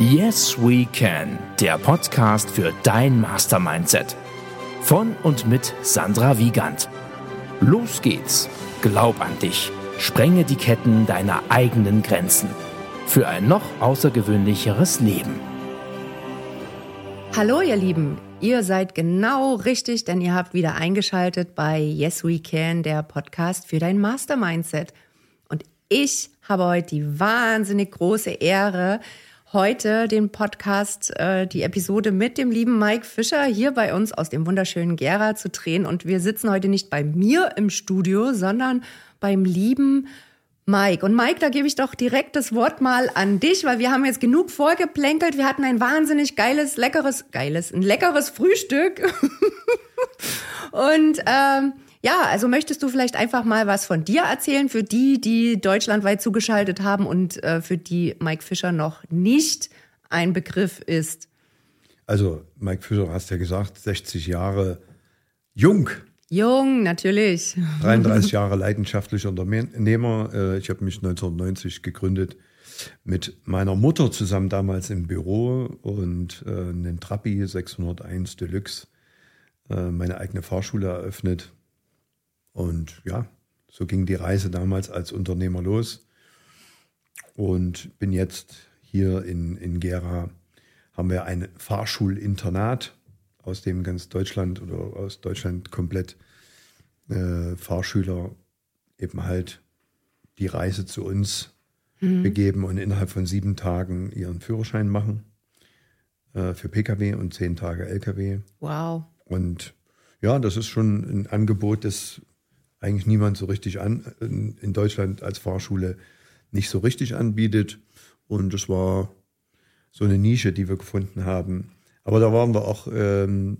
Yes We Can, der Podcast für dein Mastermindset. Von und mit Sandra Wiegand. Los geht's. Glaub an dich. Sprenge die Ketten deiner eigenen Grenzen. Für ein noch außergewöhnlicheres Leben. Hallo ihr Lieben, ihr seid genau richtig, denn ihr habt wieder eingeschaltet bei Yes We Can, der Podcast für dein Mastermindset. Und ich habe heute die wahnsinnig große Ehre, heute den Podcast, äh, die Episode mit dem lieben Mike Fischer hier bei uns aus dem wunderschönen Gera zu drehen. Und wir sitzen heute nicht bei mir im Studio, sondern beim lieben Mike. Und Mike, da gebe ich doch direkt das Wort mal an dich, weil wir haben jetzt genug vorgeplänkelt. Wir hatten ein wahnsinnig geiles, leckeres, geiles, ein leckeres Frühstück. Und ähm, ja, also möchtest du vielleicht einfach mal was von dir erzählen für die, die deutschlandweit zugeschaltet haben und äh, für die Mike Fischer noch nicht ein Begriff ist? Also, Mike Fischer, hast ja gesagt, 60 Jahre jung. Jung, natürlich. 33 Jahre leidenschaftlicher Unternehmer. Äh, ich habe mich 1990 gegründet mit meiner Mutter zusammen damals im Büro und äh, einen Trappi 601 Deluxe äh, meine eigene Fahrschule eröffnet und ja, so ging die Reise damals als Unternehmer los. Und bin jetzt hier in, in Gera, haben wir ein Fahrschulinternat, aus dem ganz Deutschland oder aus Deutschland komplett äh, Fahrschüler eben halt die Reise zu uns mhm. begeben und innerhalb von sieben Tagen ihren Führerschein machen äh, für Pkw und zehn Tage Lkw. Wow. Und ja, das ist schon ein Angebot, das eigentlich niemand so richtig an, in Deutschland als Fahrschule nicht so richtig anbietet. Und das war so eine Nische, die wir gefunden haben. Aber da waren wir auch, ähm,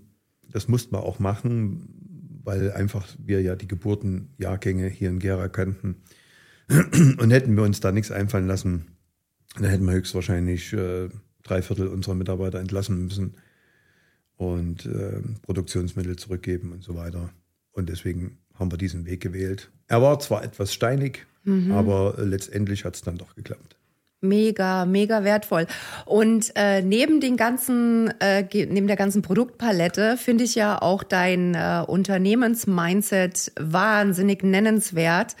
das mussten wir auch machen, weil einfach wir ja die Geburtenjahrgänge hier in Gera kannten. Und hätten wir uns da nichts einfallen lassen, dann hätten wir höchstwahrscheinlich äh, drei Viertel unserer Mitarbeiter entlassen müssen und äh, Produktionsmittel zurückgeben und so weiter. Und deswegen haben wir diesen Weg gewählt. Er war zwar etwas steinig, mhm. aber letztendlich hat es dann doch geklappt. Mega, mega wertvoll. Und äh, neben den ganzen, äh, neben der ganzen Produktpalette finde ich ja auch dein äh, Unternehmensmindset wahnsinnig nennenswert,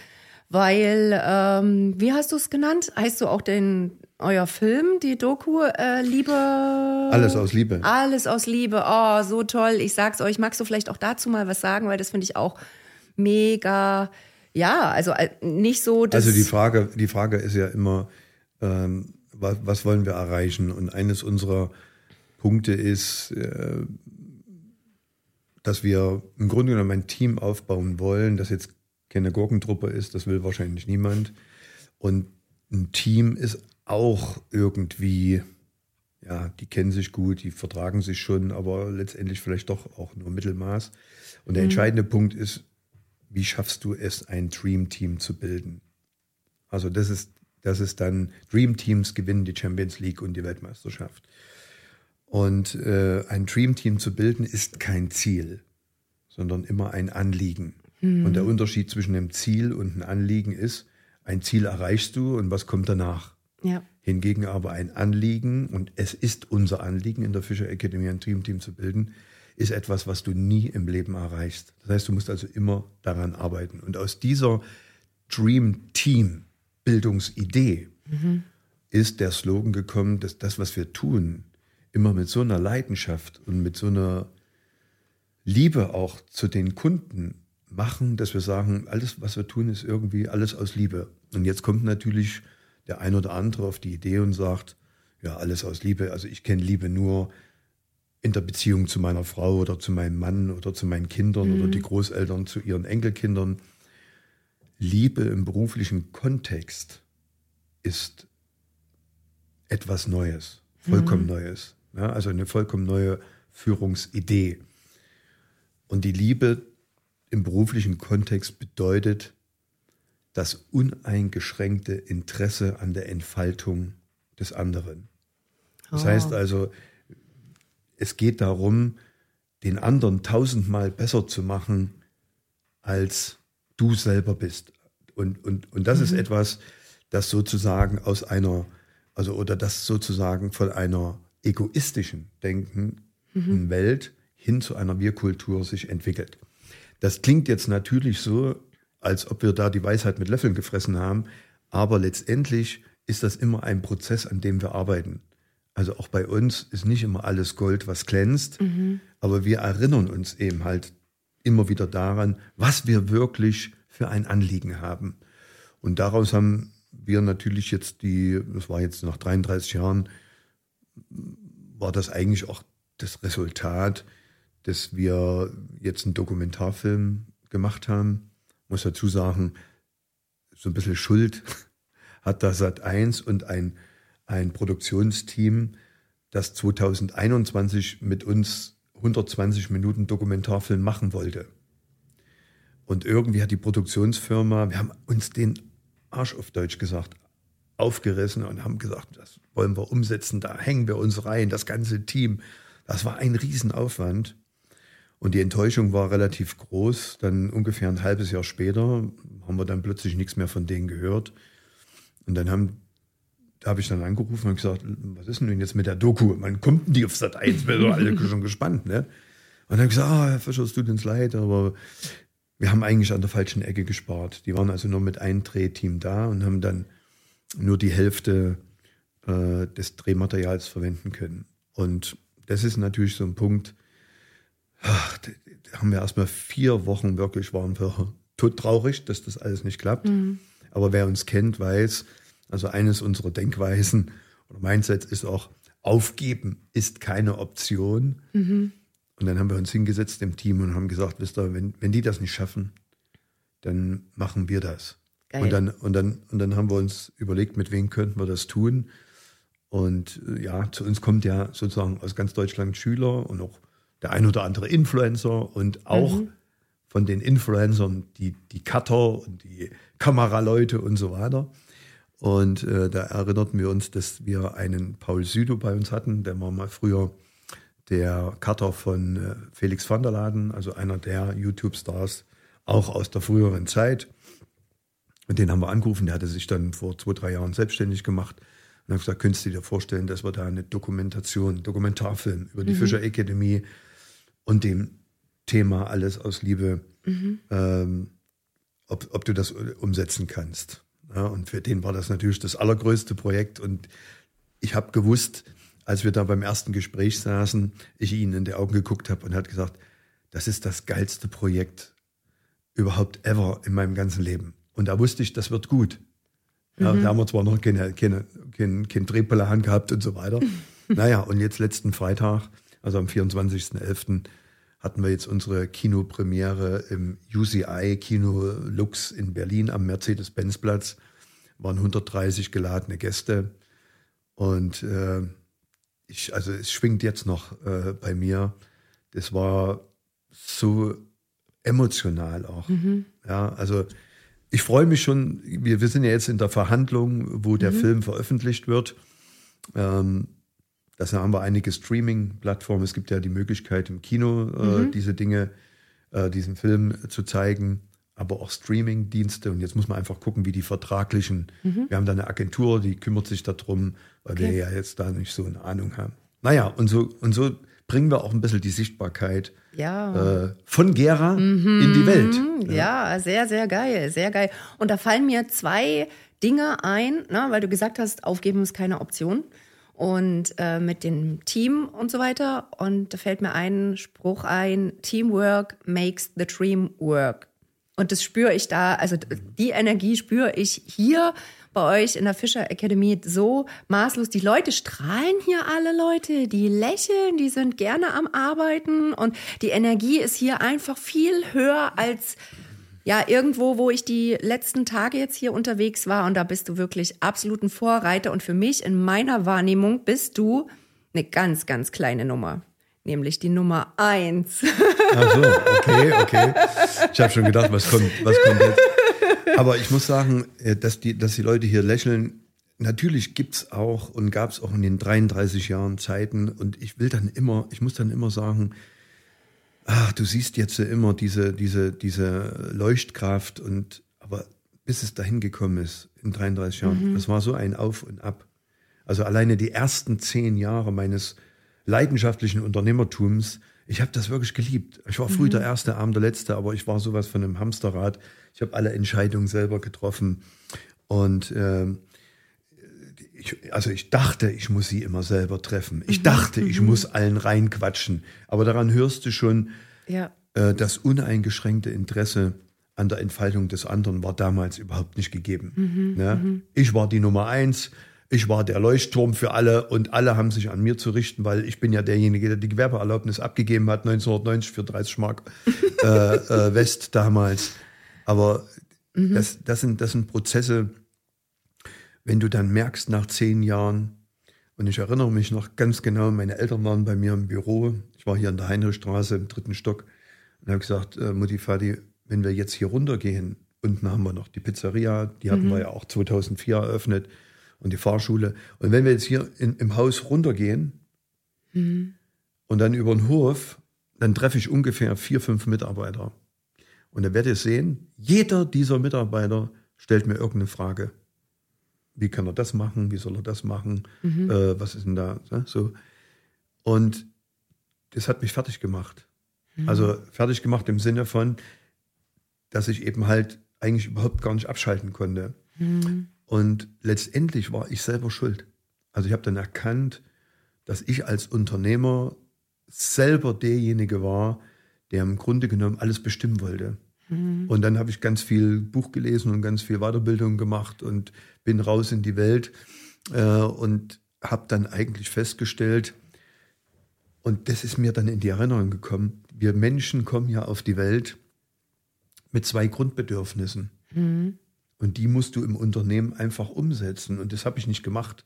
weil ähm, wie hast du es genannt? Heißt du auch den euer Film, die Doku äh, Liebe? Alles aus Liebe. Alles aus Liebe. Oh, so toll. Ich sag's euch. Magst du vielleicht auch dazu mal was sagen, weil das finde ich auch mega, ja, also äh, nicht so. Dass also die Frage, die Frage ist ja immer, ähm, was, was wollen wir erreichen? Und eines unserer Punkte ist, äh, dass wir im Grunde genommen ein Team aufbauen wollen, das jetzt keine Gurkentruppe ist, das will wahrscheinlich niemand. Und ein Team ist auch irgendwie, ja, die kennen sich gut, die vertragen sich schon, aber letztendlich vielleicht doch auch nur Mittelmaß. Und der mhm. entscheidende Punkt ist, wie schaffst du es, ein Dream Team zu bilden? Also das ist, das ist dann, Dream Teams gewinnen die Champions League und die Weltmeisterschaft. Und äh, ein Dream Team zu bilden ist kein Ziel, sondern immer ein Anliegen. Mhm. Und der Unterschied zwischen einem Ziel und einem Anliegen ist, ein Ziel erreichst du und was kommt danach? Ja. Hingegen aber ein Anliegen, und es ist unser Anliegen in der Fischer Academy ein Dream Team zu bilden, ist etwas, was du nie im Leben erreichst. Das heißt, du musst also immer daran arbeiten. Und aus dieser Dream Team Bildungsidee mhm. ist der Slogan gekommen, dass das, was wir tun, immer mit so einer Leidenschaft und mit so einer Liebe auch zu den Kunden machen, dass wir sagen, alles, was wir tun, ist irgendwie alles aus Liebe. Und jetzt kommt natürlich der ein oder andere auf die Idee und sagt, ja, alles aus Liebe. Also ich kenne Liebe nur, in der Beziehung zu meiner Frau oder zu meinem Mann oder zu meinen Kindern mhm. oder die Großeltern zu ihren Enkelkindern. Liebe im beruflichen Kontext ist etwas Neues, vollkommen mhm. Neues. Ja, also eine vollkommen neue Führungsidee. Und die Liebe im beruflichen Kontext bedeutet das uneingeschränkte Interesse an der Entfaltung des anderen. Das oh. heißt also, es geht darum, den anderen tausendmal besser zu machen, als du selber bist. Und, und, und das mhm. ist etwas, das sozusagen aus einer also oder das sozusagen von einer egoistischen denkenden mhm. Welt hin zu einer Wir-Kultur sich entwickelt. Das klingt jetzt natürlich so, als ob wir da die Weisheit mit Löffeln gefressen haben, aber letztendlich ist das immer ein Prozess, an dem wir arbeiten. Also auch bei uns ist nicht immer alles Gold, was glänzt, mhm. aber wir erinnern uns eben halt immer wieder daran, was wir wirklich für ein Anliegen haben. Und daraus haben wir natürlich jetzt die, das war jetzt nach 33 Jahren, war das eigentlich auch das Resultat, dass wir jetzt einen Dokumentarfilm gemacht haben. Muss dazu sagen, so ein bisschen Schuld hat da Sat 1 und ein, ein Produktionsteam, das 2021 mit uns 120 Minuten Dokumentarfilm machen wollte. Und irgendwie hat die Produktionsfirma, wir haben uns den Arsch auf Deutsch gesagt, aufgerissen und haben gesagt, das wollen wir umsetzen, da hängen wir uns rein, das ganze Team. Das war ein Riesenaufwand. Und die Enttäuschung war relativ groß. Dann ungefähr ein halbes Jahr später haben wir dann plötzlich nichts mehr von denen gehört. Und dann haben, da habe ich dann angerufen und gesagt, was ist denn jetzt mit der Doku? Wann kommt denn die auf Sat 1? Wir sind alle schon gespannt, ne? Und dann habe ich gesagt, ah, Herr Fischer, es tut uns leid, aber wir haben eigentlich an der falschen Ecke gespart. Die waren also nur mit einem Drehteam da und haben dann nur die Hälfte äh, des Drehmaterials verwenden können. Und das ist natürlich so ein Punkt, ach, da, da haben wir erstmal vier Wochen wirklich, waren wir todtraurig, dass das alles nicht klappt. Mhm. Aber wer uns kennt, weiß, also eines unserer Denkweisen oder Mindset ist auch, aufgeben ist keine Option. Mhm. Und dann haben wir uns hingesetzt im Team und haben gesagt, wisst ihr, wenn, wenn die das nicht schaffen, dann machen wir das. Geil. Und dann, und, dann, und dann haben wir uns überlegt, mit wem könnten wir das tun. Und äh, ja, zu uns kommt ja sozusagen aus ganz Deutschland Schüler und auch der ein oder andere Influencer und auch mhm. von den Influencern die, die Cutter und die Kameraleute und so weiter. Und äh, da erinnerten wir uns, dass wir einen Paul Südo bei uns hatten, der war mal früher der Cutter von äh, Felix van der Laden, also einer der YouTube-Stars, auch aus der früheren Zeit. Und den haben wir angerufen, der hatte sich dann vor zwei, drei Jahren selbstständig gemacht und habe gesagt, könntest du dir vorstellen, dass wir da eine Dokumentation, Dokumentarfilm über die mhm. Fischer Akademie und dem Thema alles aus Liebe, mhm. ähm, ob, ob du das umsetzen kannst. Ja, und für den war das natürlich das allergrößte Projekt. Und ich habe gewusst, als wir da beim ersten Gespräch saßen, ich ihn in die Augen geguckt habe und hat gesagt, das ist das geilste Projekt überhaupt ever in meinem ganzen Leben. Und da wusste ich, das wird gut. Ja, mhm. Da haben wir zwar noch keine, keine, kein, kein Drehplan gehabt und so weiter. naja, und jetzt letzten Freitag, also am 24.11., hatten wir jetzt unsere Kinopremiere im UCI Kino Lux in Berlin am Mercedes-Benz-Platz. Waren 130 geladene Gäste. Und äh, ich, also es schwingt jetzt noch äh, bei mir. Das war so emotional auch. Mhm. Ja, also ich freue mich schon, wir, wir sind ja jetzt in der Verhandlung, wo der mhm. Film veröffentlicht wird. Ähm, das haben wir einige Streaming-Plattformen. Es gibt ja die Möglichkeit im Kino äh, mhm. diese Dinge, äh, diesen Film zu zeigen, aber auch Streaming-Dienste. Und jetzt muss man einfach gucken, wie die vertraglichen. Mhm. Wir haben da eine Agentur, die kümmert sich darum, weil okay. wir ja jetzt da nicht so eine Ahnung haben. Naja, und so, und so bringen wir auch ein bisschen die Sichtbarkeit ja. äh, von Gera mhm. in die Welt. Ja. ja. sehr, sehr geil, sehr geil. Und da fallen mir zwei Dinge ein, ne, weil du gesagt hast, aufgeben ist keine Option. Und äh, mit dem Team und so weiter. Und da fällt mir ein Spruch ein, Teamwork makes the dream work. Und das spüre ich da, also die Energie spüre ich hier bei euch in der Fischer Academy so maßlos. Die Leute strahlen hier alle Leute, die lächeln, die sind gerne am Arbeiten und die Energie ist hier einfach viel höher als ja, irgendwo, wo ich die letzten Tage jetzt hier unterwegs war und da bist du wirklich absoluten Vorreiter und für mich in meiner Wahrnehmung bist du eine ganz, ganz kleine Nummer nämlich die Nummer eins. Ach so, okay, okay. Ich habe schon gedacht, was kommt, was kommt jetzt? Aber ich muss sagen, äh, dass die, dass die Leute hier lächeln, natürlich gibt es auch und gab es auch in den 33 Jahren Zeiten und ich will dann immer, ich muss dann immer sagen, ach, du siehst jetzt immer diese, diese, diese Leuchtkraft und aber bis es dahin gekommen ist in 33 Jahren, mhm. das war so ein Auf und Ab. Also alleine die ersten zehn Jahre meines leidenschaftlichen Unternehmertums, ich habe das wirklich geliebt. Ich war früh mhm. der Erste, Abend der Letzte, aber ich war sowas von einem Hamsterrad. Ich habe alle Entscheidungen selber getroffen. Und äh, ich, also ich dachte, ich muss sie immer selber treffen. Ich mhm. dachte, ich mhm. muss allen reinquatschen. Aber daran hörst du schon, ja. äh, das uneingeschränkte Interesse an der Entfaltung des anderen war damals überhaupt nicht gegeben. Mhm. Ne? Mhm. Ich war die Nummer eins. Ich war der Leuchtturm für alle und alle haben sich an mir zu richten, weil ich bin ja derjenige, der die Gewerbeerlaubnis abgegeben hat, 1990 für 30 Mark äh, äh, West damals. Aber mhm. das, das, sind, das sind Prozesse, wenn du dann merkst nach zehn Jahren, und ich erinnere mich noch ganz genau, meine Eltern waren bei mir im Büro, ich war hier in der Heinrichstraße im dritten Stock und habe gesagt, äh, Mutti, Vati, wenn wir jetzt hier runtergehen, unten haben wir noch die Pizzeria, die hatten mhm. wir ja auch 2004 eröffnet und die Fahrschule. Und wenn wir jetzt hier in, im Haus runtergehen mhm. und dann über den Hof, dann treffe ich ungefähr vier, fünf Mitarbeiter. Und dann werdet ihr sehen, jeder dieser Mitarbeiter stellt mir irgendeine Frage wie kann er das machen, wie soll er das machen, mhm. äh, was ist denn da, ne? so. Und das hat mich fertig gemacht. Mhm. Also fertig gemacht im Sinne von, dass ich eben halt eigentlich überhaupt gar nicht abschalten konnte. Mhm. Und letztendlich war ich selber schuld. Also ich habe dann erkannt, dass ich als Unternehmer selber derjenige war, der im Grunde genommen alles bestimmen wollte. Mhm. Und dann habe ich ganz viel Buch gelesen und ganz viel Weiterbildung gemacht und bin raus in die Welt äh, und habe dann eigentlich festgestellt, und das ist mir dann in die Erinnerung gekommen, wir Menschen kommen ja auf die Welt mit zwei Grundbedürfnissen. Mhm. Und die musst du im Unternehmen einfach umsetzen. Und das habe ich nicht gemacht.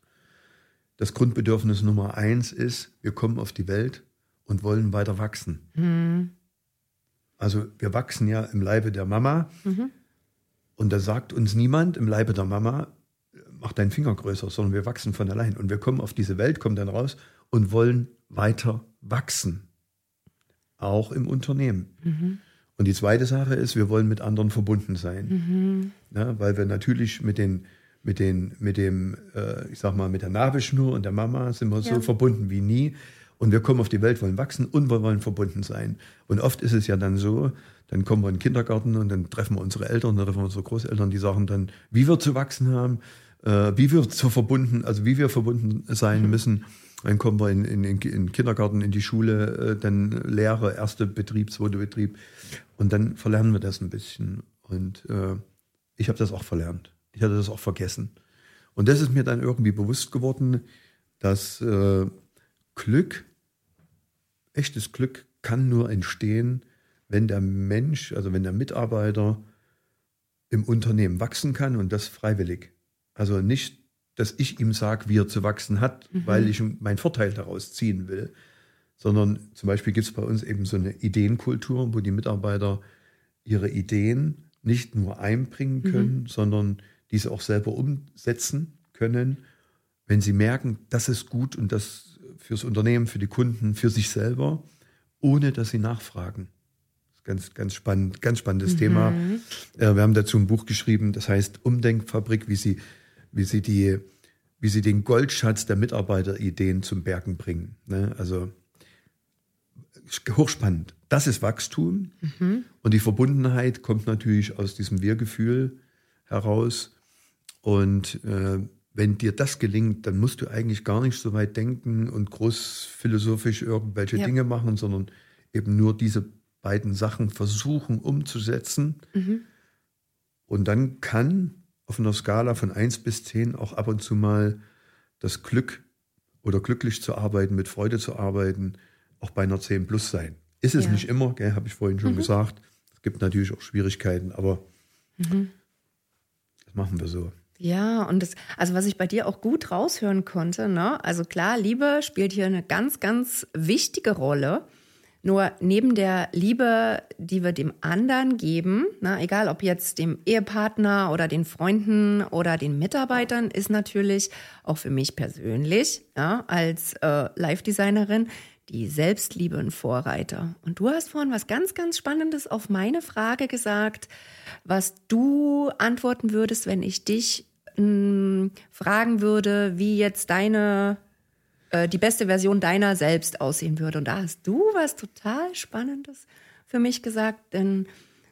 Das Grundbedürfnis Nummer eins ist, wir kommen auf die Welt und wollen weiter wachsen. Mhm. Also wir wachsen ja im Leibe der Mama. Mhm. Und da sagt uns niemand im Leibe der Mama, mach deinen Finger größer, sondern wir wachsen von allein. Und wir kommen auf diese Welt, kommen dann raus und wollen weiter wachsen. Auch im Unternehmen. Mhm. Und die zweite Sache ist, wir wollen mit anderen verbunden sein. Mhm. Ja, weil wir natürlich mit den mit, den, mit dem, äh, ich sag mal, mit der Nabelschnur und der Mama sind wir ja. so verbunden wie nie. Und wir kommen auf die Welt, wollen wachsen und wir wollen verbunden sein. Und oft ist es ja dann so, dann kommen wir in den Kindergarten und dann treffen wir unsere Eltern, dann treffen wir unsere Großeltern, die sagen dann, wie wir zu wachsen haben, äh, wie wir zu verbunden, also wie wir verbunden sein mhm. müssen. Dann kommen wir in, in, in den Kindergarten, in die Schule, äh, dann Lehre, erste Betrieb, zweite Betrieb. Und dann verlernen wir das ein bisschen. Und äh, ich habe das auch verlernt. Ich hatte das auch vergessen. Und das ist mir dann irgendwie bewusst geworden, dass äh, Glück echtes Glück kann nur entstehen, wenn der Mensch, also wenn der Mitarbeiter im Unternehmen wachsen kann und das freiwillig. Also nicht, dass ich ihm sage, wie er zu wachsen hat, mhm. weil ich meinen Vorteil daraus ziehen will, sondern zum Beispiel gibt es bei uns eben so eine Ideenkultur, wo die Mitarbeiter ihre Ideen nicht nur einbringen mhm. können, mhm. sondern diese auch selber umsetzen können, wenn sie merken, das ist gut und das fürs Unternehmen, für die Kunden, für sich selber, ohne dass sie nachfragen. Ganz, ganz spannend, ganz spannendes mhm. Thema. Äh, wir haben dazu ein Buch geschrieben, das heißt Umdenkfabrik, wie sie, wie sie die, wie sie den Goldschatz der Mitarbeiterideen zum Bergen bringen. Ne? Also hochspannend. Das ist Wachstum mhm. und die Verbundenheit kommt natürlich aus diesem Wir-Gefühl heraus. Und äh, wenn dir das gelingt, dann musst du eigentlich gar nicht so weit denken und groß philosophisch irgendwelche ja. Dinge machen, sondern eben nur diese beiden Sachen versuchen umzusetzen. Mhm. Und dann kann auf einer Skala von 1 bis 10 auch ab und zu mal das Glück oder glücklich zu arbeiten, mit Freude zu arbeiten, auch bei einer 10 plus sein. Ist es ja. nicht immer, habe ich vorhin schon mhm. gesagt. Es gibt natürlich auch Schwierigkeiten, aber mhm. das machen wir so. Ja, und das, also was ich bei dir auch gut raushören konnte, ne? Also klar, Liebe spielt hier eine ganz, ganz wichtige Rolle. Nur neben der Liebe, die wir dem anderen geben, ne, egal ob jetzt dem Ehepartner oder den Freunden oder den Mitarbeitern, ist natürlich auch für mich persönlich ja, als äh, Live-Designerin die Selbstliebe ein Vorreiter. Und du hast vorhin was ganz, ganz Spannendes auf meine Frage gesagt, was du antworten würdest, wenn ich dich mh, fragen würde, wie jetzt deine äh, die beste Version deiner selbst aussehen würde. Und da hast du was total Spannendes für mich gesagt, denn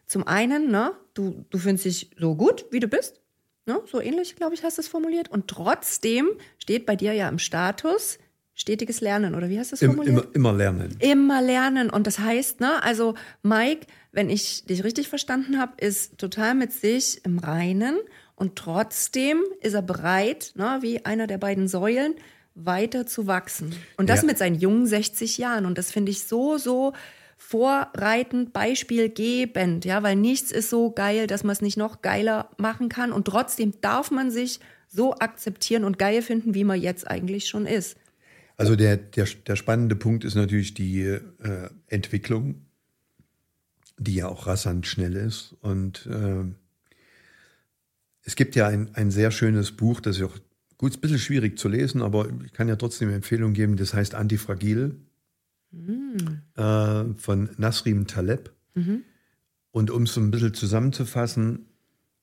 zum einen, ne, du, du findest dich so gut, wie du bist, ne, so ähnlich, glaube ich, hast du es formuliert. Und trotzdem steht bei dir ja im Status stetiges Lernen, oder wie hast du es formuliert? Immer, immer lernen. Immer lernen. Und das heißt, ne, also Mike, wenn ich dich richtig verstanden habe, ist total mit sich im Reinen und trotzdem ist er bereit, ne, wie einer der beiden Säulen, weiter zu wachsen. Und das Ja. mit seinen jungen 60 Jahren. Und das finde ich so, so vorreitend, beispielgebend, ja, weil nichts ist so geil, dass man es nicht noch geiler machen kann. Und trotzdem darf man sich so akzeptieren und geil finden, wie man jetzt eigentlich schon ist. Also der, der, der spannende Punkt ist natürlich die äh, Entwicklung, die ja auch rasant schnell ist. Und äh, es gibt ja ein, ein sehr schönes Buch, das ist auch gut, ist ein bisschen schwierig zu lesen, aber ich kann ja trotzdem Empfehlung geben, das heißt Antifragil äh, von Nasrim Taleb. Und um es so ein bisschen zusammenzufassen,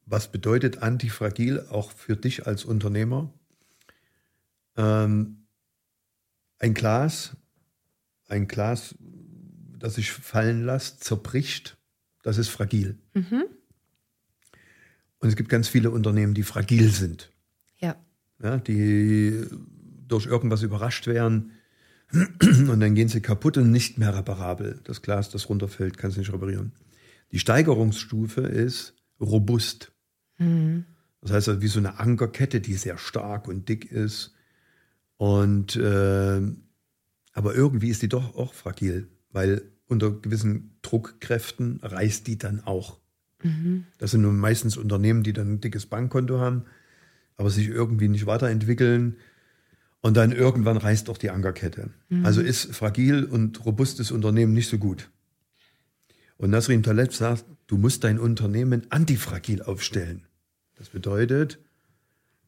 was bedeutet Antifragil auch für dich als Unternehmer? Ähm, ein Glas, ein Glas, das sich fallen lässt, zerbricht, das ist fragil. Und es gibt ganz viele Unternehmen, die fragil sind, Ja. ja, die durch irgendwas überrascht werden und dann gehen sie kaputt und nicht mehr reparabel. Das Glas, das runterfällt, kannst du nicht reparieren. Die Steigerungsstufe ist robust. Das heißt, also wie so eine Ankerkette, die sehr stark und dick ist. Und äh, aber irgendwie ist die doch auch fragil, weil unter gewissen Druckkräften reißt die dann auch. Das sind nun meistens Unternehmen, die dann ein dickes Bankkonto haben, aber sich irgendwie nicht weiterentwickeln. Und dann irgendwann reißt auch die Ankerkette. Also ist fragil und robustes Unternehmen nicht so gut. Und Nasrin Taleb sagt, du musst dein Unternehmen antifragil aufstellen. Das bedeutet,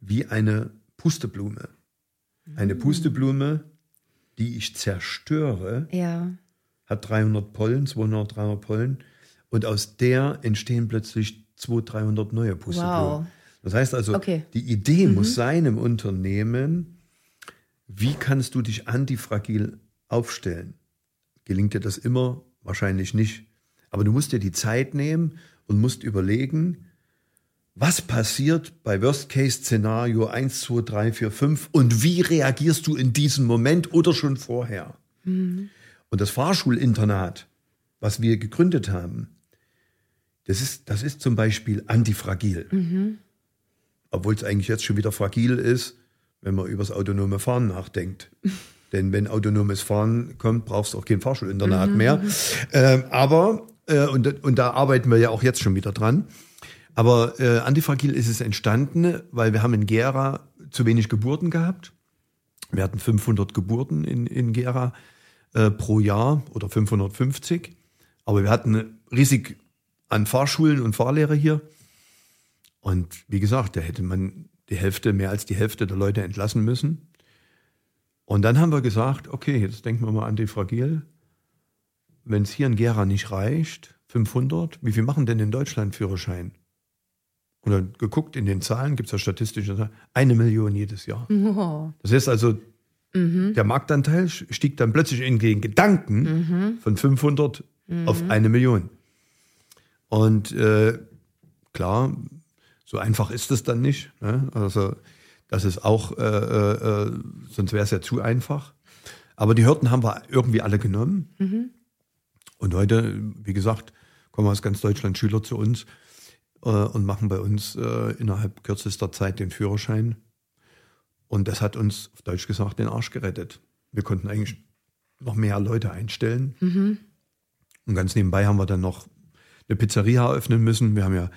wie eine Pusteblume. Eine Pusteblume, die ich zerstöre, Ja. hat 300 Pollen, 200, 300 Pollen. Und aus der entstehen plötzlich 200, 300 neue Pusteblumen. Wow. Das heißt also, Okay. die Idee muss sein im Unternehmen, wie kannst du dich antifragil aufstellen? Gelingt dir das immer? Wahrscheinlich nicht. Aber du musst dir die Zeit nehmen und musst überlegen, was passiert bei Worst-Case-Szenario 1, 2, 3, 4, 5 und wie reagierst du in diesem Moment oder schon vorher? Und das Fahrschulinternat, was wir gegründet haben, das ist, das ist zum Beispiel antifragil. Obwohl es eigentlich jetzt schon wieder fragil ist, wenn man über das autonome Fahren nachdenkt. Denn wenn autonomes Fahren kommt, brauchst du auch kein Fahrschulinternat mehr. Ähm, aber, äh, und, und da arbeiten wir ja auch jetzt schon wieder dran. Aber äh, antifragil ist es entstanden, weil wir haben in Gera zu wenig Geburten gehabt. Wir hatten 500 Geburten in, in Gera äh, pro Jahr oder 550. Aber wir hatten riesig an Fahrschulen und Fahrlehrer hier. Und wie gesagt, da hätte man die Hälfte, mehr als die Hälfte der Leute entlassen müssen. Und dann haben wir gesagt, okay, jetzt denken wir mal an die Fragil. Wenn es hier in Gera nicht reicht, 500, wie viel machen denn in Deutschland Führerschein? Und dann geguckt in den Zahlen, gibt es ja statistische Zahlen, eine Million jedes Jahr. Oh. Das heißt also, der Marktanteil stieg dann plötzlich in den Gedanken von 500 auf eine Million. Und äh, klar, so einfach ist es dann nicht. Ne? Also das ist auch, äh, äh, sonst wäre es ja zu einfach. Aber die Hürden haben wir irgendwie alle genommen. Und heute, wie gesagt, kommen aus ganz Deutschland Schüler zu uns äh, und machen bei uns äh, innerhalb kürzester Zeit den Führerschein. Und das hat uns, auf Deutsch gesagt, den Arsch gerettet. Wir konnten eigentlich noch mehr Leute einstellen. Und ganz nebenbei haben wir dann noch eine Pizzeria eröffnen müssen. Wir haben ja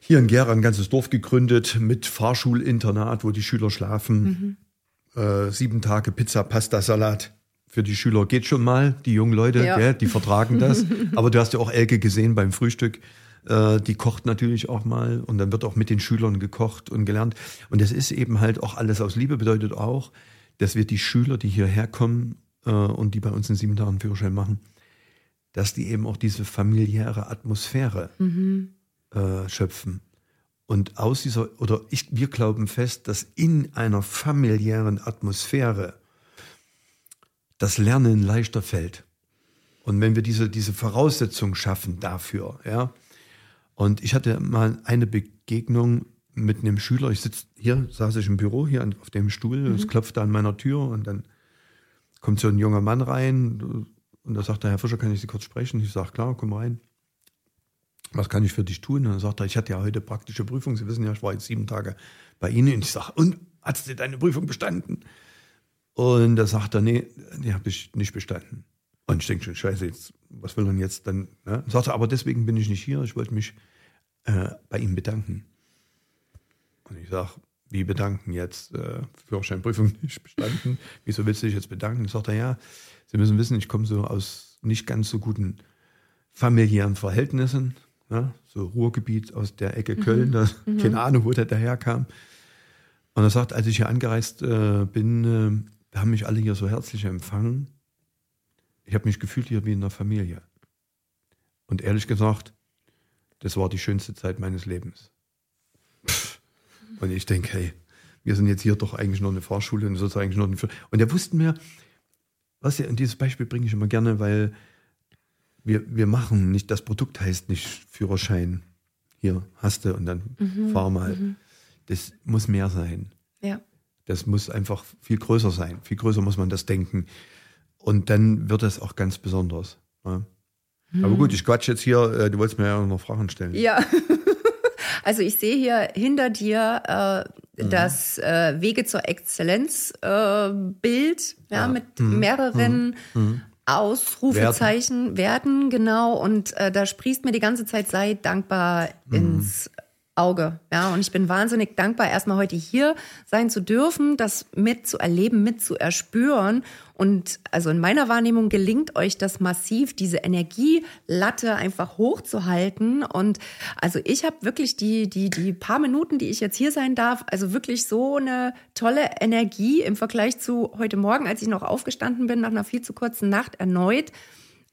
hier in Gera ein ganzes Dorf gegründet mit Fahrschulinternat, wo die Schüler schlafen. Äh, sieben Tage Pizza, Pasta, Salat. Für die Schüler geht schon mal. Die jungen Leute, Ja. gell, die vertragen das. Aber du hast ja auch Elke gesehen beim Frühstück. Äh, die kocht natürlich auch mal und dann wird auch mit den Schülern gekocht und gelernt. Und das ist eben halt auch alles aus Liebe, bedeutet auch, dass wir die Schüler, die hierher kommen äh, und die bei uns in sieben Tagen Führerschein machen, dass die eben auch diese familiäre Atmosphäre äh, schöpfen. Und aus dieser, oder ich, wir glauben fest, dass in einer familiären Atmosphäre das Lernen leichter fällt. Und wenn wir diese, diese Voraussetzung schaffen dafür, ja. Und ich hatte mal eine Begegnung mit einem Schüler. Ich sitze hier, saß ich im Büro hier auf dem Stuhl, mhm. es klopfte an meiner Tür und dann kommt so ein junger Mann rein und da sagt er, Herr Fischer, kann ich Sie kurz sprechen? Ich sage, klar, komm rein. Was kann ich für dich tun? Und dann sagt er, ich hatte ja heute praktische Prüfung. Sie wissen ja, ich war jetzt sieben Tage bei Ihnen. Und ich sage, und hast du deine Prüfung bestanden? Und da sagt er, nee, die habe ich nicht bestanden. Und ich denke schon, scheiße, jetzt, was will denn jetzt dann? Ne? Sagt er, aber deswegen bin ich nicht hier. Ich wollte mich äh, bei ihm bedanken. Und ich sage, wie bedanken jetzt? Äh, Führerscheinprüfung nicht bestanden. Wieso willst du dich jetzt bedanken? Dann sagt er, ja, Sie müssen wissen, ich komme so aus nicht ganz so guten familiären Verhältnissen. Ja, so Ruhrgebiet aus der Ecke Köln, mhm. das, mhm. keine Ahnung, wo der daherkam. Und er sagt, als ich hier angereist äh, bin, äh, da haben mich alle hier so herzlich empfangen. Ich habe mich gefühlt hier wie in einer Familie. Und ehrlich gesagt, das war die schönste Zeit meines Lebens. Und ich denke, hey, wir sind jetzt hier doch eigentlich nur eine Fahrschule und sozusagen eigentlich nur eine Und er wusste mir, was ja, und dieses Beispiel bringe ich immer gerne, weil wir, wir machen nicht, das Produkt heißt nicht Führerschein. Hier hast du und dann mhm, fahr mal. Mhm. Das muss mehr sein. Ja. Das muss einfach viel größer sein. Viel größer muss man das denken. Und dann wird es auch ganz besonders. Ja. Mhm. Aber gut, ich quatsch jetzt hier. Äh, du wolltest mir ja noch Fragen stellen. Ja. Also ich sehe hier hinter dir äh, mhm. das äh, Wege zur Exzellenz äh, Bild, ja, ja. mit mhm. mehreren mhm. mhm. Ausrufezeichen, Werten. Werten, genau. Und äh, da sprießt mir die ganze Zeit, sei dankbar mhm. ins Auge. Ja, und ich bin wahnsinnig dankbar, erstmal heute hier sein zu dürfen, das mitzuerleben, mitzuerspüren. Und also in meiner Wahrnehmung gelingt euch das massiv, diese Energielatte einfach hochzuhalten. Und also ich habe wirklich die, die, die paar Minuten, die ich jetzt hier sein darf, also wirklich so eine tolle Energie im Vergleich zu heute Morgen, als ich noch aufgestanden bin nach einer viel zu kurzen Nacht erneut.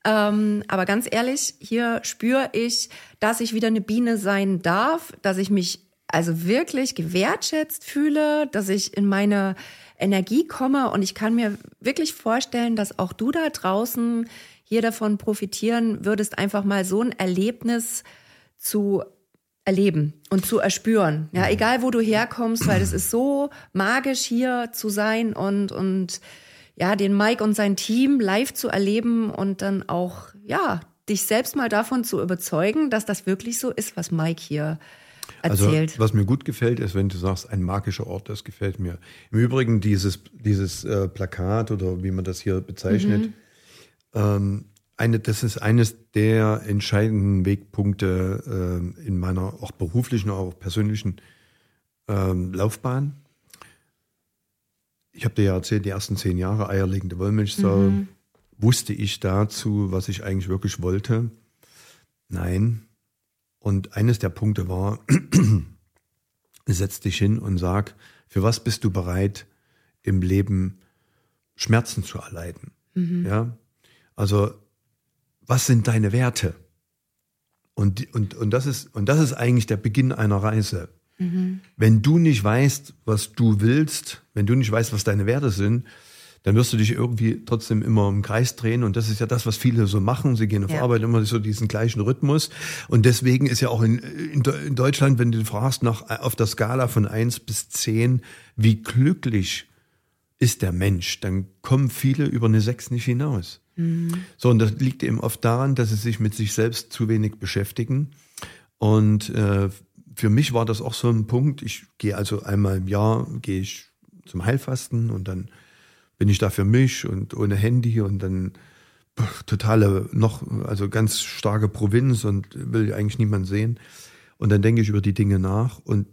Ähm, aber ganz ehrlich, hier spüre ich, dass ich wieder eine Biene sein darf, dass ich mich also wirklich gewertschätzt fühle, dass ich in meine Energie komme und ich kann mir wirklich vorstellen, dass auch du da draußen hier davon profitieren würdest, einfach mal so ein Erlebnis zu erleben und zu erspüren. Ja, egal wo du herkommst, weil es ist so magisch hier zu sein und und ja, den Mike und sein Team live zu erleben und dann auch, ja, dich selbst mal davon zu überzeugen, dass das wirklich so ist, was Mike hier also, erzählt. Also, was mir gut gefällt, ist, wenn du sagst, ein magischer Ort, das gefällt mir. Im Übrigen dieses, dieses äh, Plakat oder wie man das hier bezeichnet, mhm. ähm, eine, das ist eines der entscheidenden Wegpunkte äh, in meiner auch beruflichen, auch persönlichen ähm, Laufbahn ich habe dir ja erzählt, die ersten zehn Jahre eierlegende Wollmilchsau, mhm. wusste ich dazu, was ich eigentlich wirklich wollte? Nein. Und eines der Punkte war, setz dich hin und sag, für was bist du bereit, im Leben Schmerzen zu erleiden? Mhm. Ja. Also, was sind deine Werte? Und, und, und, das ist, und das ist eigentlich der Beginn einer Reise. Mhm. Wenn du nicht weißt, was du willst, wenn du nicht weißt, was deine Werte sind, dann wirst du dich irgendwie trotzdem immer im Kreis drehen. Und das ist ja das, was viele so machen. Sie gehen auf ja. Arbeit immer so diesen gleichen Rhythmus. Und deswegen ist ja auch in, in, in, Deutschland, wenn du fragst nach, auf der Skala von eins bis zehn, wie glücklich ist der Mensch, dann kommen viele über eine sechs nicht hinaus. Mhm. So, und das liegt eben oft daran, dass sie sich mit sich selbst zu wenig beschäftigen. Und äh, für mich war das auch so ein Punkt. Ich gehe also einmal im Jahr gehe ich zum Heilfasten und dann bin ich da für mich und ohne Handy und dann totale noch also ganz starke Provinz und will eigentlich niemand sehen und dann denke ich über die Dinge nach und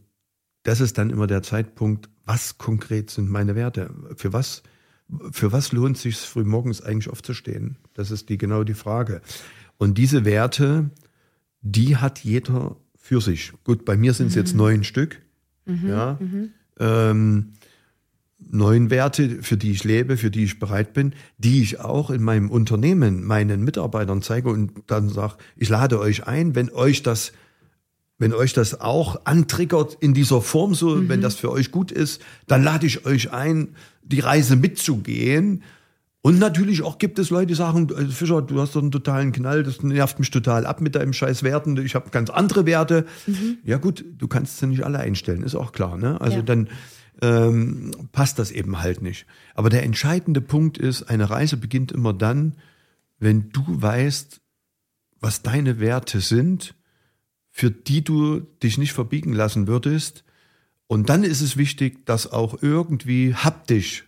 das ist dann immer der Zeitpunkt, was konkret sind meine Werte? Für was für was lohnt sich früh morgens eigentlich aufzustehen? Das ist die genau die Frage. Und diese Werte, die hat jeder für sich. Gut, bei mir sind es mhm. jetzt neun Stück. Mhm. Ja. Mhm. Ähm, neun Werte, für die ich lebe, für die ich bereit bin, die ich auch in meinem Unternehmen meinen Mitarbeitern zeige und dann sage, ich lade euch ein, wenn euch das wenn euch das auch antriggert in dieser Form, so Mhm. wenn das für euch gut ist, dann lade ich euch ein, die Reise mitzugehen. Und natürlich auch gibt es Leute, die sagen, äh, Fischer, du hast doch einen totalen Knall, das nervt mich total ab mit deinem scheiß Werten, ich habe ganz andere Werte. Ja gut, du kannst sie nicht alle einstellen, ist auch klar. Ne? Also Ja. dann ähm, passt das eben halt nicht. Aber der entscheidende Punkt ist, eine Reise beginnt immer dann, wenn du weißt, was deine Werte sind, für die du dich nicht verbiegen lassen würdest. Und dann ist es wichtig, das auch irgendwie haptisch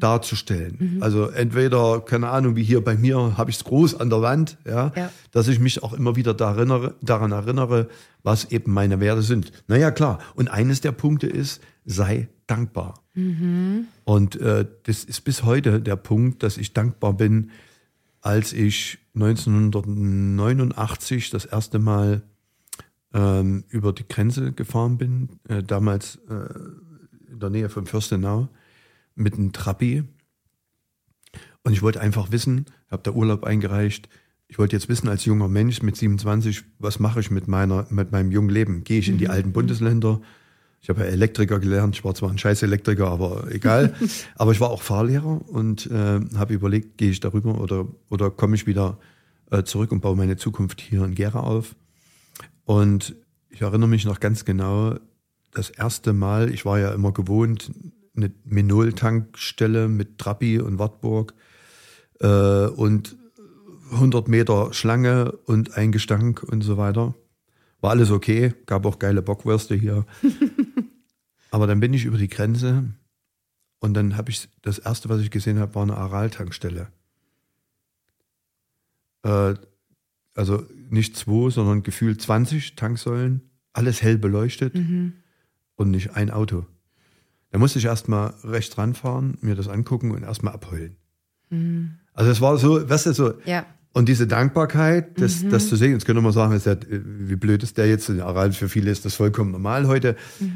darzustellen. Also entweder, keine Ahnung, wie hier bei mir, habe ich es groß an der Wand, ja, Ja. dass ich mich auch immer wieder daran erinnere, daran erinnere, was eben meine Werte sind. Naja, klar. Und eines der Punkte ist, sei dankbar. Und äh, das ist bis heute der Punkt, dass ich dankbar bin, als ich 1989 das erste Mal ähm, über die Grenze gefahren bin, äh, damals äh, in der Nähe von Fürstenau, mit einem Trabi. Und ich wollte einfach wissen, habe da Urlaub eingereicht, ich wollte jetzt wissen als junger Mensch mit 27, was mache ich mit, meiner, mit meinem jungen Leben? Gehe ich in die alten Bundesländer? Ich habe ja Elektriker gelernt, ich war zwar ein scheiß Elektriker, aber egal. aber ich war auch Fahrlehrer und äh, habe überlegt, gehe ich darüber oder, oder komme ich wieder äh, zurück und baue meine Zukunft hier in Gera auf. Und ich erinnere mich noch ganz genau, das erste Mal, ich war ja immer gewohnt, eine Menol-Tankstelle mit Trabi und Wartburg äh, und 100 Meter Schlange und ein Gestank und so weiter. War alles okay, gab auch geile Bockwürste hier. Aber dann bin ich über die Grenze und dann habe ich, das erste, was ich gesehen habe, war eine Aral-Tankstelle. Äh, also nicht zwei, sondern gefühlt 20 Tanksäulen, alles hell beleuchtet und nicht ein Auto. Da musste ich erstmal rechts ranfahren, mir das angucken und erstmal abheulen. Also es war so, weißt du, so, Ja. und diese Dankbarkeit, das, das zu sehen, jetzt können wir mal sagen, ist ja, wie blöd ist der jetzt? Aral für viele ist das vollkommen normal heute.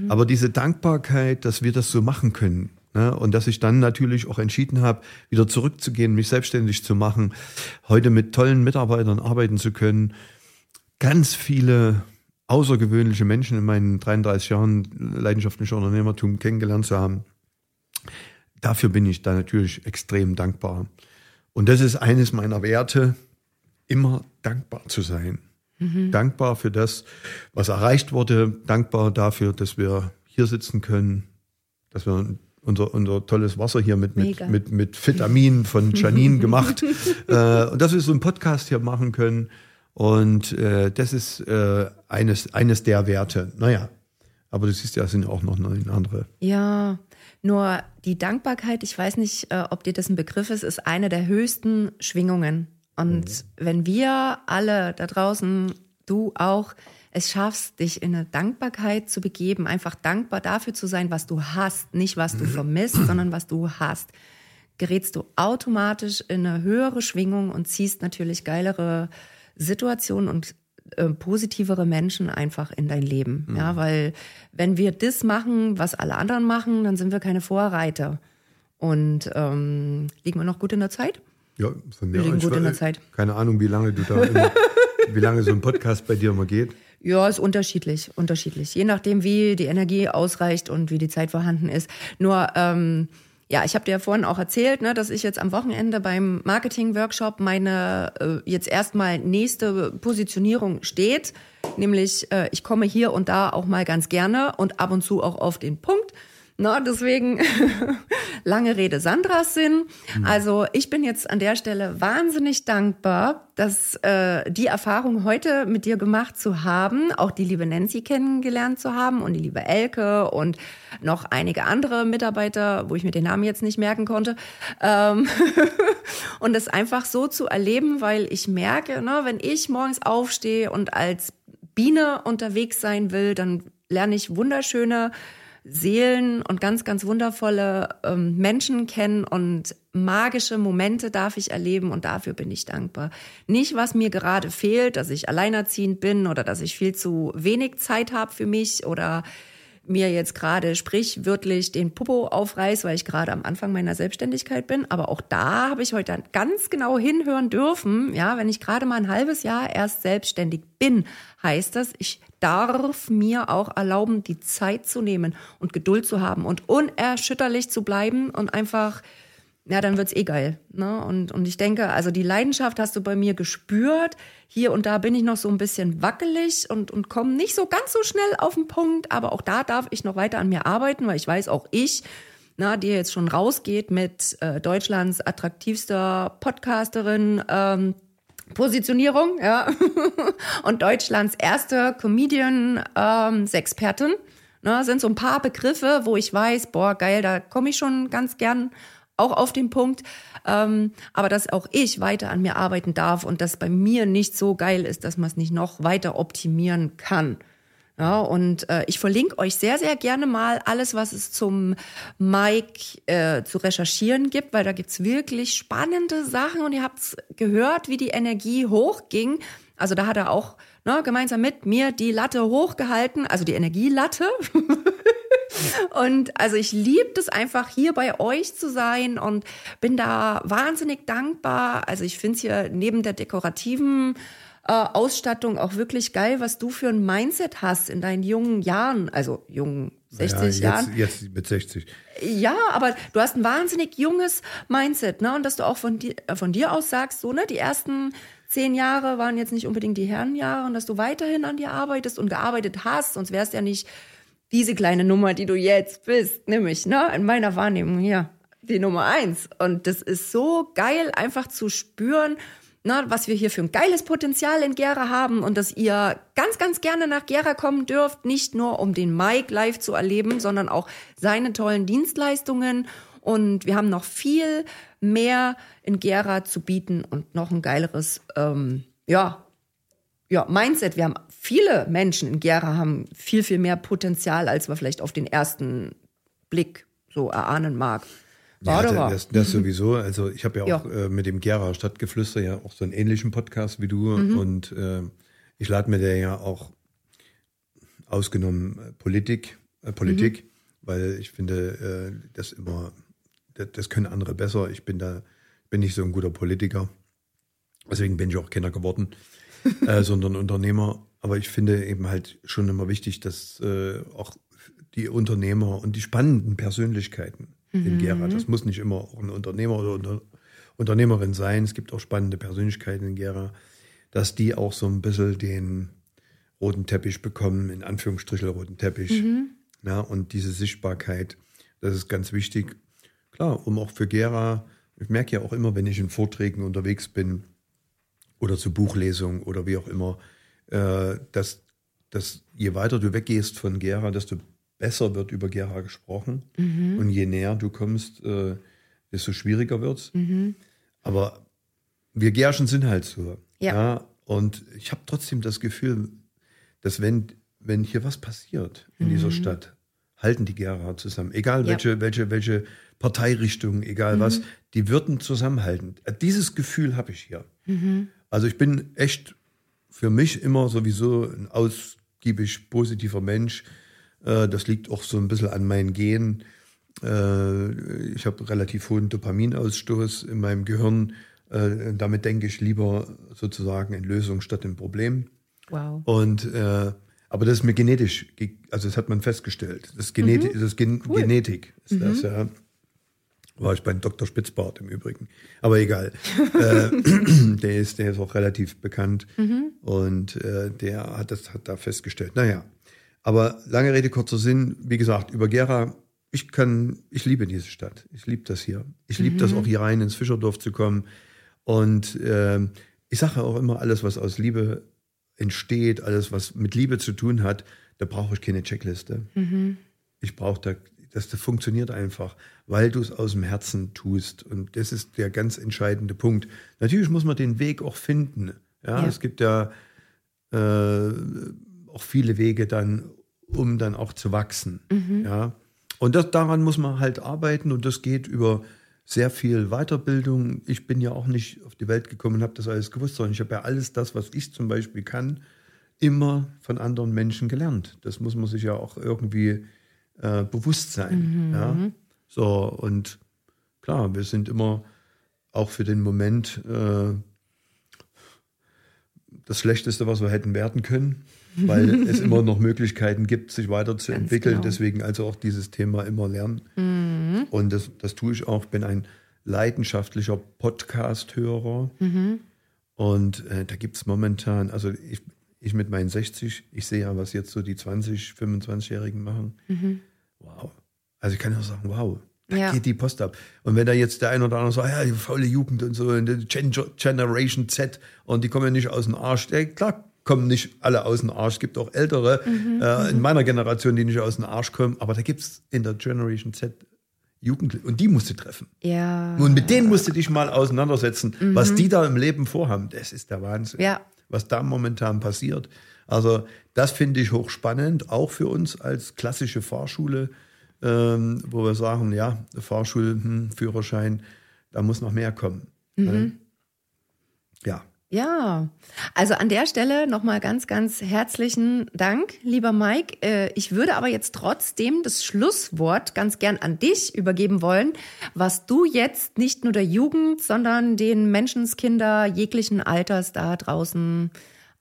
Aber diese Dankbarkeit, dass wir das so machen können. Ne? Und dass ich dann natürlich auch entschieden habe, wieder zurückzugehen, mich selbstständig zu machen, heute mit tollen Mitarbeitern arbeiten zu können. Ganz viele außergewöhnliche Menschen in meinen 33 Jahren leidenschaftlicher Unternehmertum kennengelernt zu haben. Dafür bin ich da natürlich extrem dankbar. Und das ist eines meiner Werte, immer dankbar zu sein. Dankbar für das, was erreicht wurde, dankbar dafür, dass wir hier sitzen können, dass wir unser, unser tolles Wasser hier mit, mit, Mega. mit, mit Vitamin von Janine gemacht äh, und dass wir so einen Podcast hier machen können. Und äh, das ist äh, eines, eines der Werte. Naja, aber du siehst ja, es sind auch noch neun andere. Ja, nur die Dankbarkeit, ich weiß nicht, äh, ob dir das ein Begriff ist, ist eine der höchsten Schwingungen. Und wenn wir alle da draußen, du auch, es schaffst, dich in eine Dankbarkeit zu begeben, einfach dankbar dafür zu sein, was du hast, nicht was du vermisst, sondern was du hast, gerätst du automatisch in eine höhere Schwingung und ziehst natürlich geilere Situationen und äh, positivere Menschen einfach in dein Leben. Ja, weil wenn wir das machen, was alle anderen machen, dann sind wir keine Vorreiter. Und ähm, liegen wir noch gut in der Zeit? Ja, von mir Wir liegen gut in der Zeit. Keine Ahnung, wie lange du da immer, wie lange so ein Podcast bei dir immer geht. Ja, ist unterschiedlich, unterschiedlich. Je nachdem, wie die Energie ausreicht und wie die Zeit vorhanden ist. Nur, ähm, ja, ich habe dir ja vorhin auch erzählt, ne, dass ich jetzt am Wochenende beim Marketing-Workshop meine äh, jetzt erstmal nächste Positionierung steht. Nämlich, äh, ich komme hier und da auch mal ganz gerne und ab und zu auch auf den Punkt. Na, deswegen lange Rede Sandras Sinn. Also ich bin jetzt an der Stelle wahnsinnig dankbar, dass äh, die Erfahrung heute mit dir gemacht zu haben, auch die liebe Nancy kennengelernt zu haben und die liebe Elke und noch einige andere Mitarbeiter, wo ich mir den Namen jetzt nicht merken konnte. Ähm und das einfach so zu erleben, weil ich merke, ne, wenn ich morgens aufstehe und als Biene unterwegs sein will, dann lerne ich wunderschöne Seelen und ganz, ganz wundervolle ähm, Menschen kennen und magische Momente darf ich erleben und dafür bin ich dankbar. Nicht, was mir gerade fehlt, dass ich alleinerziehend bin oder dass ich viel zu wenig Zeit habe für mich oder mir jetzt gerade sprichwörtlich den Popo aufreiß, weil ich gerade am Anfang meiner Selbstständigkeit bin. Aber auch da habe ich heute ganz genau hinhören dürfen. Ja, wenn ich gerade mal ein halbes Jahr erst selbstständig bin, heißt das, ich darf mir auch erlauben, die Zeit zu nehmen und Geduld zu haben und unerschütterlich zu bleiben und einfach ja, dann wird's eh geil. Ne? Und, und ich denke, also die Leidenschaft hast du bei mir gespürt. Hier und da bin ich noch so ein bisschen wackelig und, und komme nicht so ganz so schnell auf den Punkt. Aber auch da darf ich noch weiter an mir arbeiten, weil ich weiß, auch ich, na, die jetzt schon rausgeht mit äh, Deutschlands attraktivster Podcasterin, ähm, Positionierung, ja, und Deutschlands erste Comedian ähm. Ne, sind so ein paar Begriffe, wo ich weiß, boah, geil, da komme ich schon ganz gern auch auf den Punkt. Ähm, aber dass auch ich weiter an mir arbeiten darf und das bei mir nicht so geil ist, dass man es nicht noch weiter optimieren kann. Ja, und äh, ich verlinke euch sehr, sehr gerne mal alles, was es zum Mike äh, zu recherchieren gibt, weil da gibt's wirklich spannende Sachen und ihr habt's gehört, wie die Energie hochging. Also da hat er auch ne, gemeinsam mit mir die Latte hochgehalten, also die Energielatte. Und also ich liebe es einfach hier bei euch zu sein und bin da wahnsinnig dankbar. Also ich finde es hier neben der dekorativen äh, Ausstattung auch wirklich geil, was du für ein Mindset hast in deinen jungen Jahren, also jungen 60 ja, jetzt, Jahren. Jetzt mit 60. Ja, aber du hast ein wahnsinnig junges Mindset, ne? Und dass du auch von dir, von dir aus sagst, so, ne, die ersten zehn Jahre waren jetzt nicht unbedingt die Herrenjahre und dass du weiterhin an dir arbeitest und gearbeitet hast, sonst wärst ja nicht diese kleine Nummer, die du jetzt bist, nämlich, ne, in meiner Wahrnehmung hier, die Nummer eins. Und das ist so geil, einfach zu spüren, ne, was wir hier für ein geiles Potenzial in Gera haben und dass ihr ganz, ganz gerne nach Gera kommen dürft, nicht nur um den Mike live zu erleben, sondern auch seine tollen Dienstleistungen. Und wir haben noch viel mehr in Gera zu bieten und noch ein geileres, ähm, ja, ja, Mindset. Wir haben viele Menschen in Gera haben viel, viel mehr Potenzial, als man vielleicht auf den ersten Blick so erahnen mag. Ja, das, das, mhm. sowieso. Also ich habe ja auch ja. Äh, mit dem Gera Stadtgeflüster ja auch so einen ähnlichen Podcast wie du mhm. und äh, ich lade mir da ja auch ausgenommen äh, Politik, äh, Politik, mhm. weil ich finde, äh, das immer, das, das, können andere besser. Ich bin da, bin nicht so ein guter Politiker. Deswegen bin ich auch Kenner geworden. äh, sondern Unternehmer. Aber ich finde eben halt schon immer wichtig, dass auch die Unternehmer und die spannenden Persönlichkeiten mhm. in Gera, das muss nicht immer auch ein Unternehmer oder Unter Unternehmerin sein, es gibt auch spannende Persönlichkeiten in Gera, dass die auch so ein bisschen den roten Teppich bekommen, in Anführungsstrichen roten Teppich. Mhm. Ja, und diese Sichtbarkeit, das ist ganz wichtig. Klar, um auch für Gera, ich merke ja auch immer, wenn ich in Vorträgen unterwegs bin, oder zu Buchlesungen oder wie auch immer, äh, dass, dass je weiter du weggehst von Gera, desto besser wird über Gera gesprochen. Mhm. Und je näher du kommst, äh, desto schwieriger wird es. Mhm. Aber wir Gerschen sind halt so. Ja. ja? Und ich habe trotzdem das Gefühl, dass wenn, wenn hier was passiert in mhm. dieser Stadt, halten die Gera zusammen. Egal ja. welche, welche, welche Parteirichtung, egal was, mhm. die würden zusammenhalten. Dieses Gefühl habe ich hier. Mhm. Also ich bin echt für mich immer sowieso ein ausgiebig positiver Mensch. Äh, das liegt auch so ein bisschen an meinen Genen. Äh, ich habe relativ hohen Dopaminausstoß in meinem Gehirn. Äh, damit denke ich lieber sozusagen in Lösung statt in Problem. Wow. Und aber das ist mir genetisch, also das hat man festgestellt. Das ist, Geneti mhm. das Gen cool. Genetik. Ist mhm. das, ja. War ich bei Dr. Spitzbart im Übrigen. Aber egal. äh, der, ist, der ist auch relativ bekannt mhm. und äh, der hat das hat da festgestellt. Naja, aber lange Rede, kurzer Sinn. Wie gesagt, über Gera, ich kann, ich liebe diese Stadt. Ich liebe das hier. Ich liebe mhm. das auch hier rein ins Fischerdorf zu kommen. Und äh, ich sage auch immer, alles, was aus Liebe entsteht, alles, was mit Liebe zu tun hat, da brauche ich keine Checkliste. Mhm. Ich brauche da das, das funktioniert einfach, weil du es aus dem Herzen tust. Und das ist der ganz entscheidende Punkt. Natürlich muss man den Weg auch finden. Ja, ja. es gibt ja äh, auch viele Wege dann, um dann auch zu wachsen. Mhm. Ja, und das, daran muss man halt arbeiten und das geht über sehr viel Weiterbildung. Ich bin ja auch nicht auf die Welt gekommen und habe das alles gewusst, sondern ich habe ja alles das, was ich zum Beispiel kann, immer von anderen Menschen gelernt. Das muss man sich ja auch irgendwie äh, bewusst sein. Mhm. Ja? So, und klar, wir sind immer auch für den Moment äh, das Schlechteste, was wir hätten werden können, weil es immer noch Möglichkeiten gibt, sich weiterzuentwickeln. genau. Deswegen also auch dieses Thema immer lernen. Und das, das tue ich auch, bin ein leidenschaftlicher Podcast-Hörer. Und äh, da gibt es momentan, also ich, ich mit meinen 60, ich sehe ja, was jetzt so die 20, 25-Jährigen machen. Wow. Also ich kann nur sagen, wow. Da Ja. geht die Post ab. Und wenn da jetzt der ein oder andere sagt, ja, die faule Jugend und so, Gen Generation Z und die kommen ja nicht aus dem Arsch. Ja, klar kommen nicht alle aus dem Arsch. Es gibt auch ältere äh, in meiner Generation, die nicht aus dem Arsch kommen. Aber da gibt es in der Generation Z Jugendliche. Und die musst du treffen. Ja. Und mit denen musst du dich mal auseinandersetzen, was die da im Leben vorhaben. Das ist der Wahnsinn. Ja. Was da momentan passiert. Also, das finde ich hochspannend, auch für uns als klassische Fahrschule, ähm, wo wir sagen, ja, Fahrschule, hm, Führerschein, da muss noch mehr kommen. Ne? Ja. Ja, also an der Stelle nochmal ganz, ganz herzlichen Dank, lieber Mike. Äh, Ich würde aber jetzt trotzdem das Schlusswort ganz gern an dich übergeben wollen, was du jetzt nicht nur der Jugend, sondern den Menschenskinder jeglichen Alters da draußen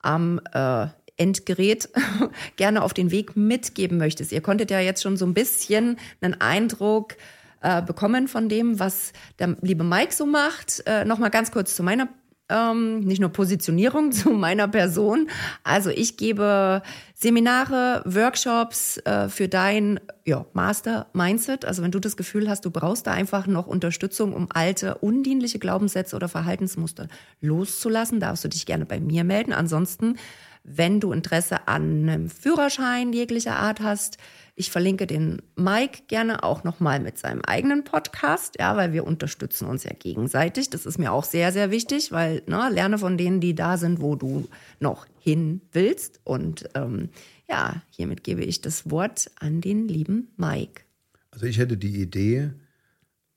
am äh, Endgerät gerne auf den Weg mitgeben möchtest. Ihr konntet ja jetzt schon so ein bisschen einen Eindruck äh, bekommen von dem, was der liebe Mike so macht. Äh, Nochmal ganz kurz zu meiner ähm, nicht nur Positionierung zu meiner Person. Also ich gebe Seminare, Workshops äh, für dein ja, Master Mindset. Also wenn du das Gefühl hast, du brauchst da einfach noch Unterstützung, um alte, undienliche Glaubenssätze oder Verhaltensmuster loszulassen, darfst du dich gerne bei mir melden. Ansonsten, wenn du Interesse an einem Führerschein jeglicher Art hast, ich verlinke den Mike gerne auch nochmal mit seinem eigenen Podcast, ja, weil wir unterstützen uns ja gegenseitig. Das ist mir auch sehr, sehr wichtig, weil ne, lerne von denen, die da sind, wo du noch hin willst. Und ähm, ja, hiermit gebe ich das Wort an den lieben Mike. Also ich hätte die Idee,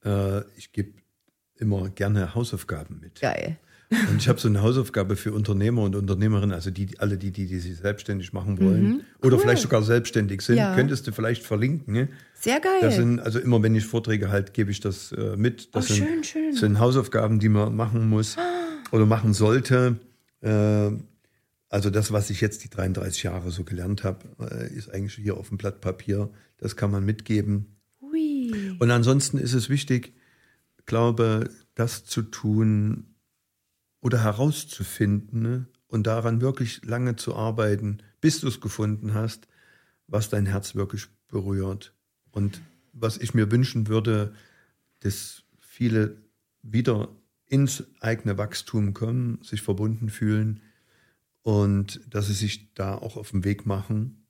äh, ich gebe immer gerne Hausaufgaben mit. Geil. Und ich habe so eine Hausaufgabe für Unternehmer und Unternehmerinnen, also die, alle die, die, die sich selbstständig machen wollen oder vielleicht sogar selbstständig sind, Mhm. Ja. könntest du vielleicht verlinken. Ne? Sehr geil. Das sind, also immer wenn ich Vorträge halt, gebe ich das äh, mit. Das Oh, sind, schön, schön. sind Hausaufgaben, die man machen muss oder machen sollte. Äh, also das, was ich jetzt die 33 Jahre so gelernt habe, äh, ist eigentlich hier auf dem Blatt Papier. Das kann man mitgeben. Hui. Und ansonsten ist es wichtig, glaube, das zu tun oder herauszufinden und daran wirklich lange zu arbeiten, bis du es gefunden hast, was dein Herz wirklich berührt. Und was ich mir wünschen würde, dass viele wieder ins eigene Wachstum kommen, sich verbunden fühlen und dass sie sich da auch auf den Weg machen.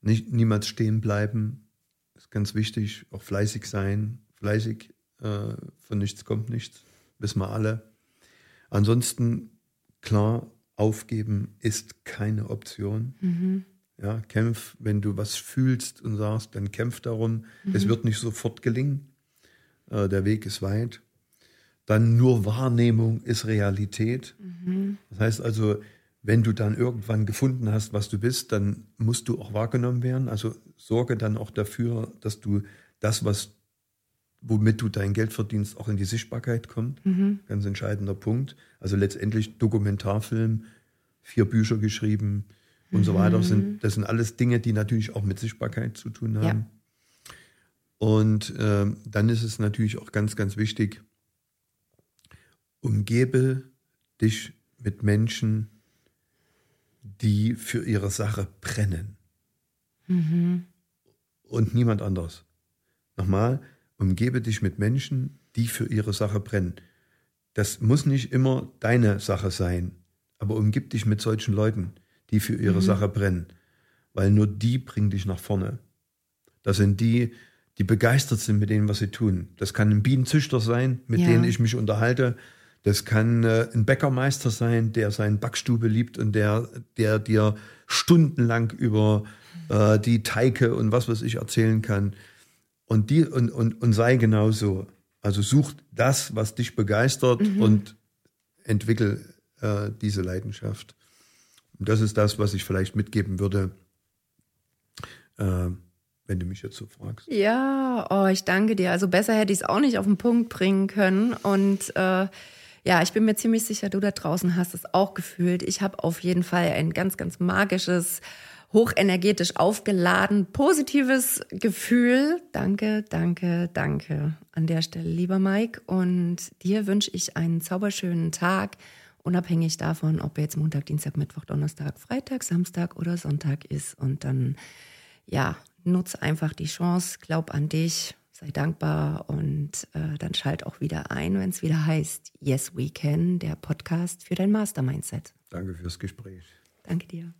Nicht, niemals stehen bleiben, ist ganz wichtig. Auch fleißig sein. Fleißig, äh, von nichts kommt nichts, wissen wir alle. Ansonsten, klar, aufgeben ist keine Option. Ja, kämpf, wenn du was fühlst und sagst, dann kämpf darum. Es wird nicht sofort gelingen. Äh, der Weg ist weit. Dann nur Wahrnehmung ist Realität. Das heißt also, wenn du dann irgendwann gefunden hast, was du bist, dann musst du auch wahrgenommen werden. Also sorge dann auch dafür, dass du das, was womit du dein Geld verdienst, auch in die Sichtbarkeit kommt. Ganz entscheidender Punkt. Also letztendlich Dokumentarfilm, vier Bücher geschrieben und so weiter. Sind, das sind alles Dinge, die natürlich auch mit Sichtbarkeit zu tun haben. Ja. Und ähm, dann ist es natürlich auch ganz, ganz wichtig, umgebe dich mit Menschen, die für ihre Sache brennen. Und niemand anders. Nochmal, umgebe dich mit Menschen, die für ihre Sache brennen. Das muss nicht immer deine Sache sein, aber umgib dich mit solchen Leuten, die für ihre Sache brennen, weil nur die bringen dich nach vorne. Das sind die, die begeistert sind mit dem, was sie tun. Das kann ein Bienenzüchter sein, mit Ja. denen ich mich unterhalte. Das kann äh, ein Bäckermeister sein, der seine Backstube liebt und der, der dir stundenlang über äh, die Teige und was weiß ich erzählen kann. Und, die, und, und, und sei genauso. Also such das, was dich begeistert und entwickel äh, diese Leidenschaft. Und das ist das, was ich vielleicht mitgeben würde, äh, wenn du mich jetzt so fragst. Ja, oh, ich danke dir. Also besser hätte ich es auch nicht auf den Punkt bringen können. Und äh, ja, ich bin mir ziemlich sicher, du da draußen hast es auch gefühlt. Ich habe auf jeden Fall ein ganz, ganz magisches, hochenergetisch aufgeladen, positives Gefühl. Danke, danke, danke an der Stelle, lieber Mike. Und dir wünsche ich einen zauberschönen Tag, unabhängig davon, ob jetzt Montag, Dienstag, Mittwoch, Donnerstag, Freitag, Samstag oder Sonntag ist. Und dann, ja, nutze einfach die Chance, glaub an dich, sei dankbar und äh, dann schalt auch wieder ein, wenn es wieder heißt Yes We Can, der Podcast für dein Mastermindset. Danke fürs Gespräch. Danke dir.